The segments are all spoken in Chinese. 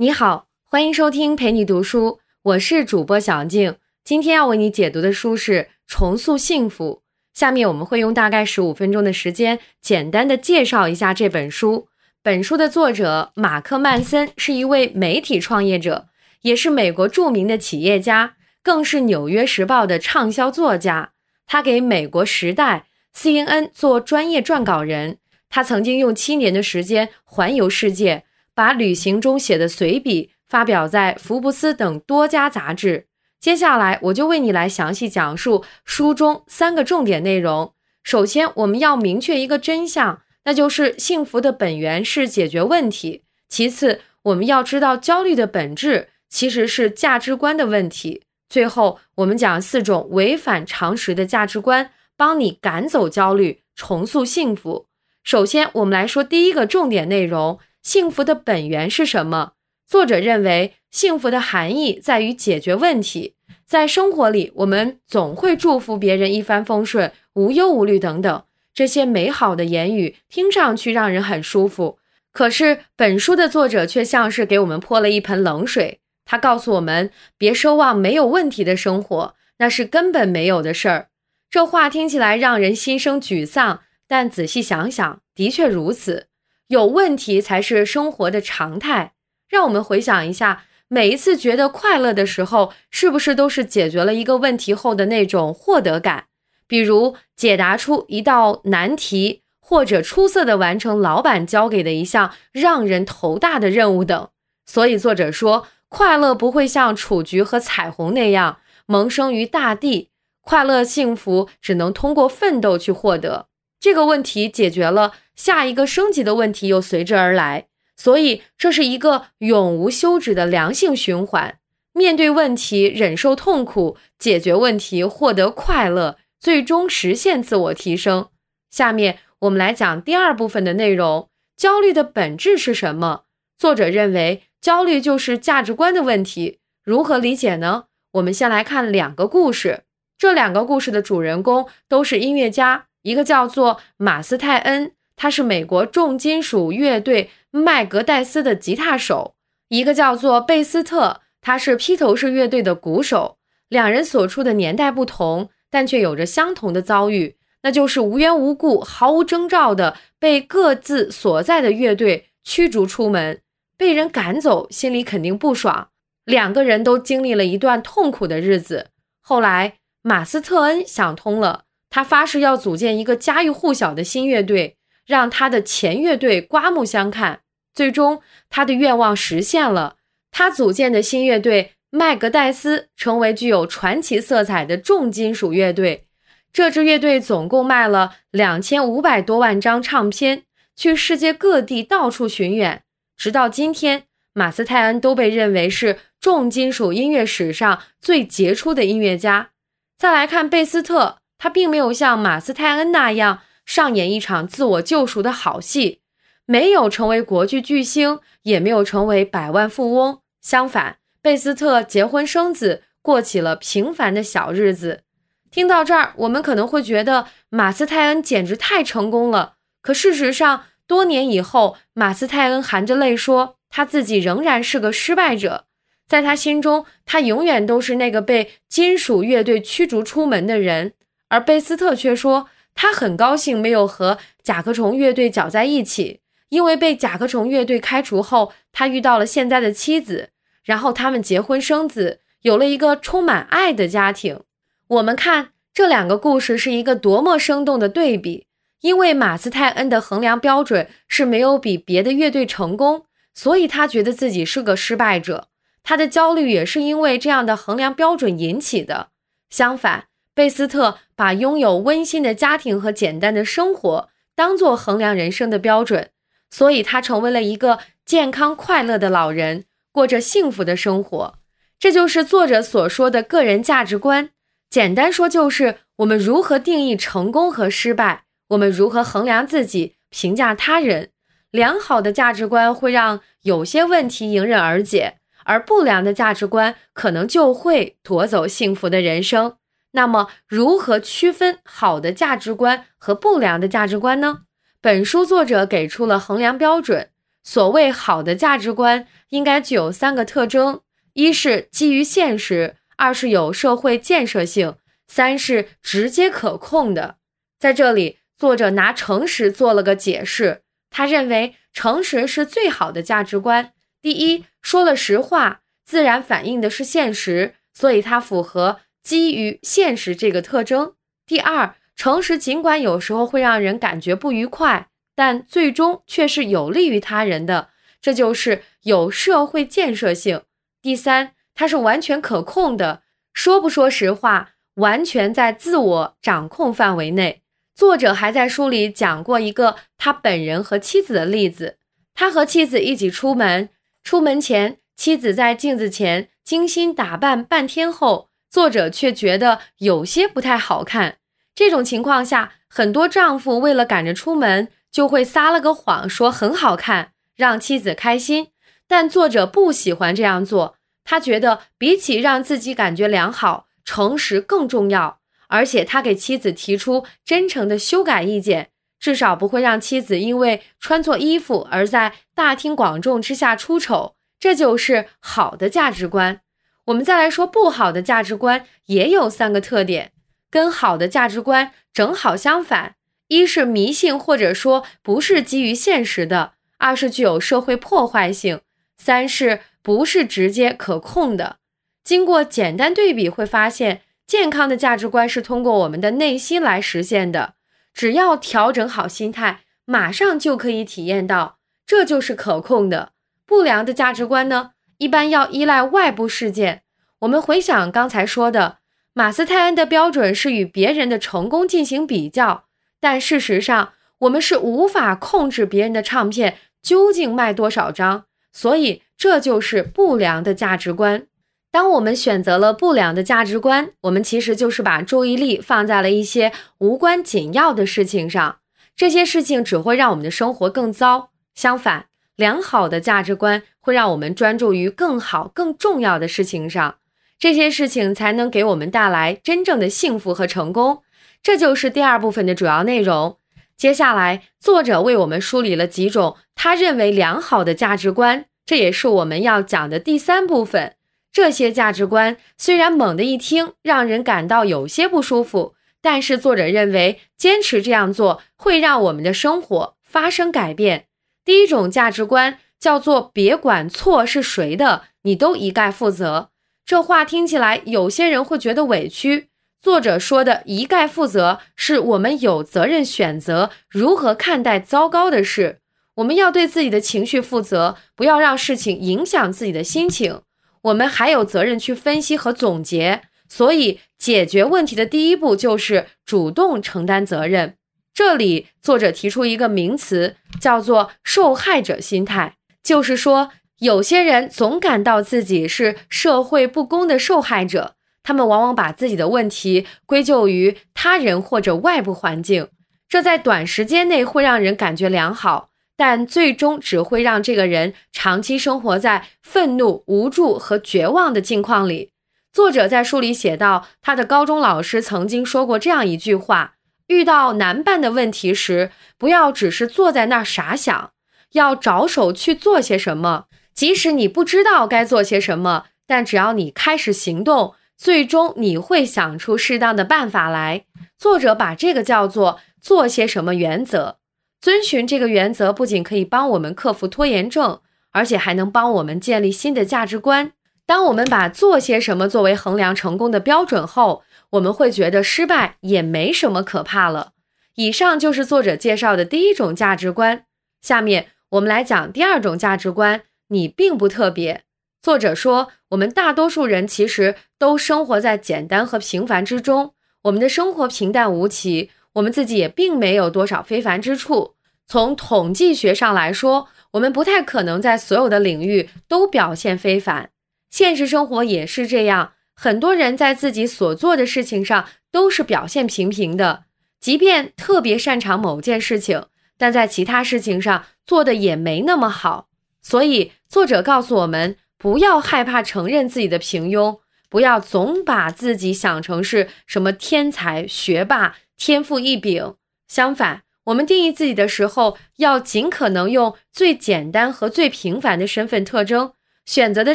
你好，欢迎收听陪你读书，我是主播小静。今天要为你解读的书是《重塑幸福》。下面我们会用大概十五分钟的时间，简单的介绍一下这本书。本书的作者马克·曼森是一位媒体创业者，也是美国著名的企业家，更是《纽约时报》的畅销作家。他给美国《时代》、CNN 做专业撰稿人。他曾经用七年的时间环游世界。把旅行中写的随笔发表在《福布斯》等多家杂志。接下来，我就为你来详细讲述书中三个重点内容。首先，我们要明确一个真相，那就是幸福的本源是解决问题。其次，我们要知道焦虑的本质其实是价值观的问题。最后，我们讲四种违反常识的价值观，帮你赶走焦虑，重塑幸福。首先，我们来说第一个重点内容。幸福的本源是什么？作者认为，幸福的含义在于解决问题。在生活里，我们总会祝福别人一帆风顺、无忧无虑等等，这些美好的言语听上去让人很舒服。可是，本书的作者却像是给我们泼了一盆冷水。他告诉我们，别奢望没有问题的生活，那是根本没有的事儿。这话听起来让人心生沮丧，但仔细想想，的确如此。有问题才是生活的常态。让我们回想一下，每一次觉得快乐的时候，是不是都是解决了一个问题后的那种获得感？比如解答出一道难题，或者出色的完成老板交给的一项让人头大的任务等。所以作者说，快乐不会像雏菊和彩虹那样萌生于大地，快乐幸福只能通过奋斗去获得。这个问题解决了。下一个升级的问题又随之而来，所以这是一个永无休止的良性循环。面对问题，忍受痛苦，解决问题，获得快乐，最终实现自我提升。下面我们来讲第二部分的内容：焦虑的本质是什么？作者认为，焦虑就是价值观的问题。如何理解呢？我们先来看两个故事，这两个故事的主人公都是音乐家，一个叫做马斯泰恩。他是美国重金属乐队麦格戴斯的吉他手，一个叫做贝斯特，他是披头士乐队的鼓手。两人所处的年代不同，但却有着相同的遭遇，那就是无缘无故、毫无征兆的被各自所在的乐队驱逐出门，被人赶走，心里肯定不爽。两个人都经历了一段痛苦的日子。后来，马斯特恩想通了，他发誓要组建一个家喻户晓的新乐队。让他的前乐队刮目相看，最终他的愿望实现了。他组建的新乐队麦格戴斯成为具有传奇色彩的重金属乐队。这支乐队总共卖了两千五百多万张唱片，去世界各地到处巡演。直到今天，马斯泰恩都被认为是重金属音乐史上最杰出的音乐家。再来看贝斯特，他并没有像马斯泰恩那样。上演一场自我救赎的好戏，没有成为国剧巨星，也没有成为百万富翁。相反，贝斯特结婚生子，过起了平凡的小日子。听到这儿，我们可能会觉得马斯泰恩简直太成功了。可事实上，多年以后，马斯泰恩含着泪说，他自己仍然是个失败者。在他心中，他永远都是那个被金属乐队驱逐出门的人。而贝斯特却说。他很高兴没有和甲壳虫乐队搅在一起，因为被甲壳虫乐队开除后，他遇到了现在的妻子，然后他们结婚生子，有了一个充满爱的家庭。我们看这两个故事是一个多么生动的对比。因为马斯泰恩的衡量标准是没有比别的乐队成功，所以他觉得自己是个失败者。他的焦虑也是因为这样的衡量标准引起的。相反。贝斯特把拥有温馨的家庭和简单的生活当做衡量人生的标准，所以他成为了一个健康快乐的老人，过着幸福的生活。这就是作者所说的个人价值观。简单说，就是我们如何定义成功和失败，我们如何衡量自己、评价他人。良好的价值观会让有些问题迎刃而解，而不良的价值观可能就会夺走幸福的人生。那么，如何区分好的价值观和不良的价值观呢？本书作者给出了衡量标准。所谓好的价值观，应该具有三个特征：一是基于现实，二是有社会建设性，三是直接可控的。在这里，作者拿诚实做了个解释。他认为诚实是最好的价值观。第一，说了实话，自然反映的是现实，所以它符合基于现实这个特征。第二，诚实尽管有时候会让人感觉不愉快，但最终却是有利于他人的，这就是有社会建设性。第三，它是完全可控的，说不说实话，完全在自我掌控范围内。作者还在书里讲过一个他本人和妻子的例子。他和妻子一起出门，出门前，妻子在镜子前精心打扮半天后，作者却觉得有些不太好看。这种情况下，很多丈夫为了赶着出门，就会撒了个谎，说很好看，让妻子开心。但作者不喜欢这样做，他觉得比起让自己感觉良好，诚实更重要。而且他给妻子提出真诚的修改意见，至少不会让妻子因为穿错衣服而在大庭广众之下出丑。这就是好的价值观。我们再来说不好的价值观，也有三个特点，跟好的价值观正好相反：一是迷信或者说不是基于现实的；二是具有社会破坏性；三是不是直接可控的。经过简单对比，会发现。健康的价值观是通过我们的内心来实现的，只要调整好心态，马上就可以体验到，这就是可控的。不良的价值观呢，一般要依赖外部事件。我们回想刚才说的，马斯泰恩的标准是与别人的成功进行比较，但事实上，我们是无法控制别人的唱片究竟卖多少张，所以这就是不良的价值观。当我们选择了不良的价值观，我们其实就是把注意力放在了一些无关紧要的事情上，这些事情只会让我们的生活更糟。相反，良好的价值观会让我们专注于更好、更重要的事情上，这些事情才能给我们带来真正的幸福和成功。这就是第二部分的主要内容。接下来，作者为我们梳理了几种他认为良好的价值观，这也是我们要讲的第三部分。这些价值观虽然猛地一听让人感到有些不舒服，但是作者认为坚持这样做会让我们的生活发生改变。第一种价值观叫做“别管错是谁的，你都一概负责”。这话听起来有些人会觉得委屈。作者说的一概负责，是我们有责任选择如何看待糟糕的事，我们要对自己的情绪负责，不要让事情影响自己的心情。我们还有责任去分析和总结，所以解决问题的第一步就是主动承担责任。这里作者提出一个名词，叫做“受害者心态”，就是说，有些人总感到自己是社会不公的受害者，他们往往把自己的问题归咎于他人或者外部环境，这在短时间内会让人感觉良好。但最终只会让这个人长期生活在愤怒、无助和绝望的境况里。作者在书里写道，他的高中老师曾经说过这样一句话：遇到难办的问题时，不要只是坐在那儿傻想，要着手去做些什么。即使你不知道该做些什么，但只要你开始行动，最终你会想出适当的办法来。作者把这个叫做“做些什么”原则。遵循这个原则，不仅可以帮我们克服拖延症，而且还能帮我们建立新的价值观。当我们把做些什么作为衡量成功的标准后，我们会觉得失败也没什么可怕了。以上就是作者介绍的第一种价值观。下面我们来讲第二种价值观：你并不特别。作者说，我们大多数人其实都生活在简单和平凡之中，我们的生活平淡无奇。我们自己也并没有多少非凡之处。从统计学上来说，我们不太可能在所有的领域都表现非凡。现实生活也是这样，很多人在自己所做的事情上都是表现平平的，即便特别擅长某件事情，但在其他事情上做的也没那么好。所以，作者告诉我们，不要害怕承认自己的平庸，不要总把自己想成是什么天才学霸。天赋异禀，相反，我们定义自己的时候，要尽可能用最简单和最平凡的身份特征。选择的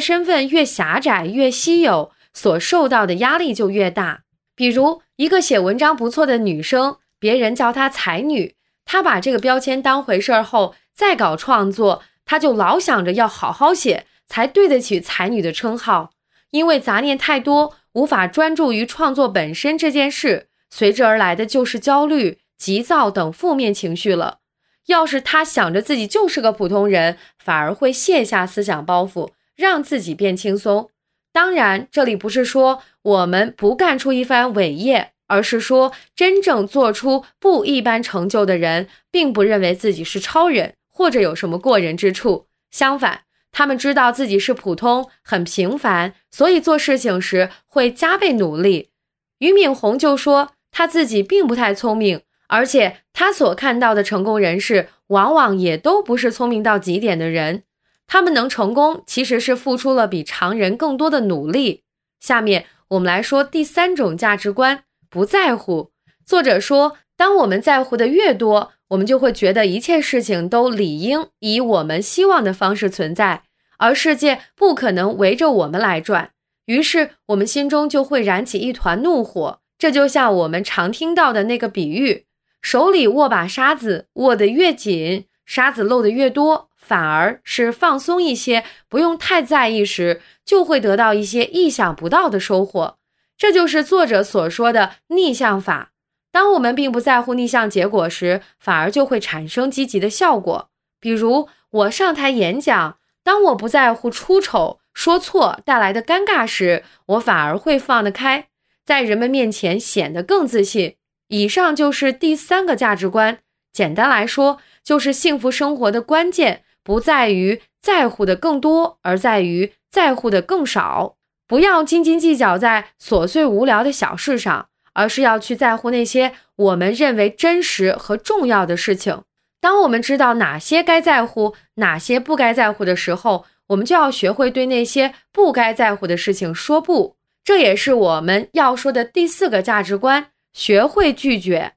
身份越狭窄、越稀有，所受到的压力就越大。比如，一个写文章不错的女生，别人叫她才女，她把这个标签当回事儿后，再搞创作，她就老想着要好好写，才对得起才女的称号。因为杂念太多，无法专注于创作本身这件事，随之而来的就是焦虑。急躁等负面情绪了。要是他想着自己就是个普通人，反而会卸下思想包袱，让自己变轻松。当然，这里不是说我们不干出一番伟业，而是说真正做出不一般成就的人，并不认为自己是超人或者有什么过人之处。相反，他们知道自己是普通、很平凡，所以做事情时会加倍努力。俞敏洪就说他自己并不太聪明。而且他所看到的成功人士，往往也都不是聪明到极点的人。他们能成功，其实是付出了比常人更多的努力。下面我们来说第三种价值观：不在乎。作者说，当我们在乎的越多，我们就会觉得一切事情都理应以我们希望的方式存在，而世界不可能围着我们来转。于是，我们心中就会燃起一团怒火。这就像我们常听到的那个比喻。手里握把沙子，握得越紧，沙子漏得越多，反而是放松一些，不用太在意时，就会得到一些意想不到的收获。这就是作者所说的逆向法。当我们并不在乎逆向结果时，反而就会产生积极的效果。比如我上台演讲，当我不在乎出丑、说错带来的尴尬时，我反而会放得开，在人们面前显得更自信。以上就是第三个价值观。简单来说，就是幸福生活的关键不在于在乎的更多，而在于在乎的更少。不要斤斤计较在琐碎无聊的小事上，而是要去在乎那些我们认为真实和重要的事情。当我们知道哪些该在乎，哪些不该在乎的时候，我们就要学会对那些不该在乎的事情说不。这也是我们要说的第四个价值观。学会拒绝，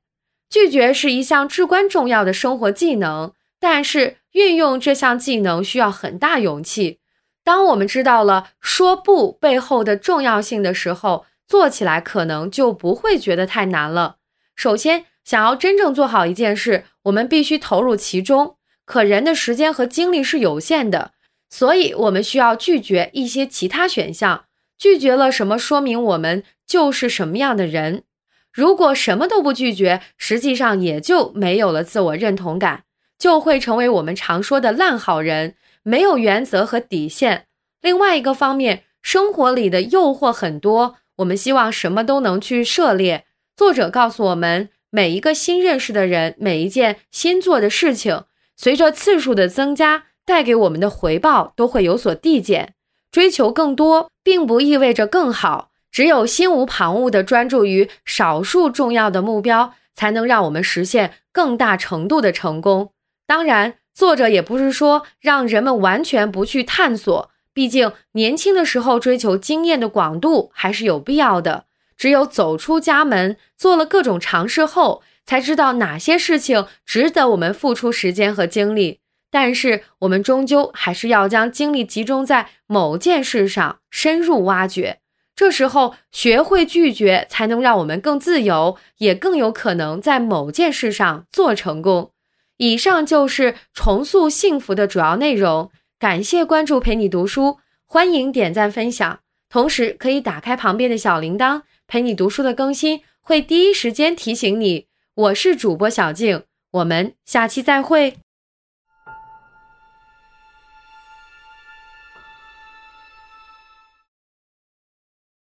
拒绝是一项至关重要的生活技能，但是运用这项技能需要很大勇气。当我们知道了说不背后的重要性的时候，做起来可能就不会觉得太难了。首先，想要真正做好一件事，我们必须投入其中。可人的时间和精力是有限的，所以我们需要拒绝一些其他选项。拒绝了什么，说明我们就是什么样的人。如果什么都不拒绝，实际上也就没有了自我认同感，就会成为我们常说的烂好人，没有原则和底线。另外一个方面，生活里的诱惑很多，我们希望什么都能去涉猎。作者告诉我们，每一个新认识的人，每一件新做的事情，随着次数的增加，带给我们的回报都会有所递减。追求更多，并不意味着更好。只有心无旁骛地专注于少数重要的目标，才能让我们实现更大程度的成功。当然，作者也不是说让人们完全不去探索，毕竟年轻的时候追求经验的广度还是有必要的。只有走出家门，做了各种尝试后，才知道哪些事情值得我们付出时间和精力。但是，我们终究还是要将精力集中在某件事上，深入挖掘。这时候学会拒绝，才能让我们更自由，也更有可能在某件事上做成功。以上就是重塑幸福的主要内容。感谢关注，陪你读书，欢迎点赞分享，同时可以打开旁边的小铃铛，陪你读书的更新会第一时间提醒你。我是主播小静，我们下期再会。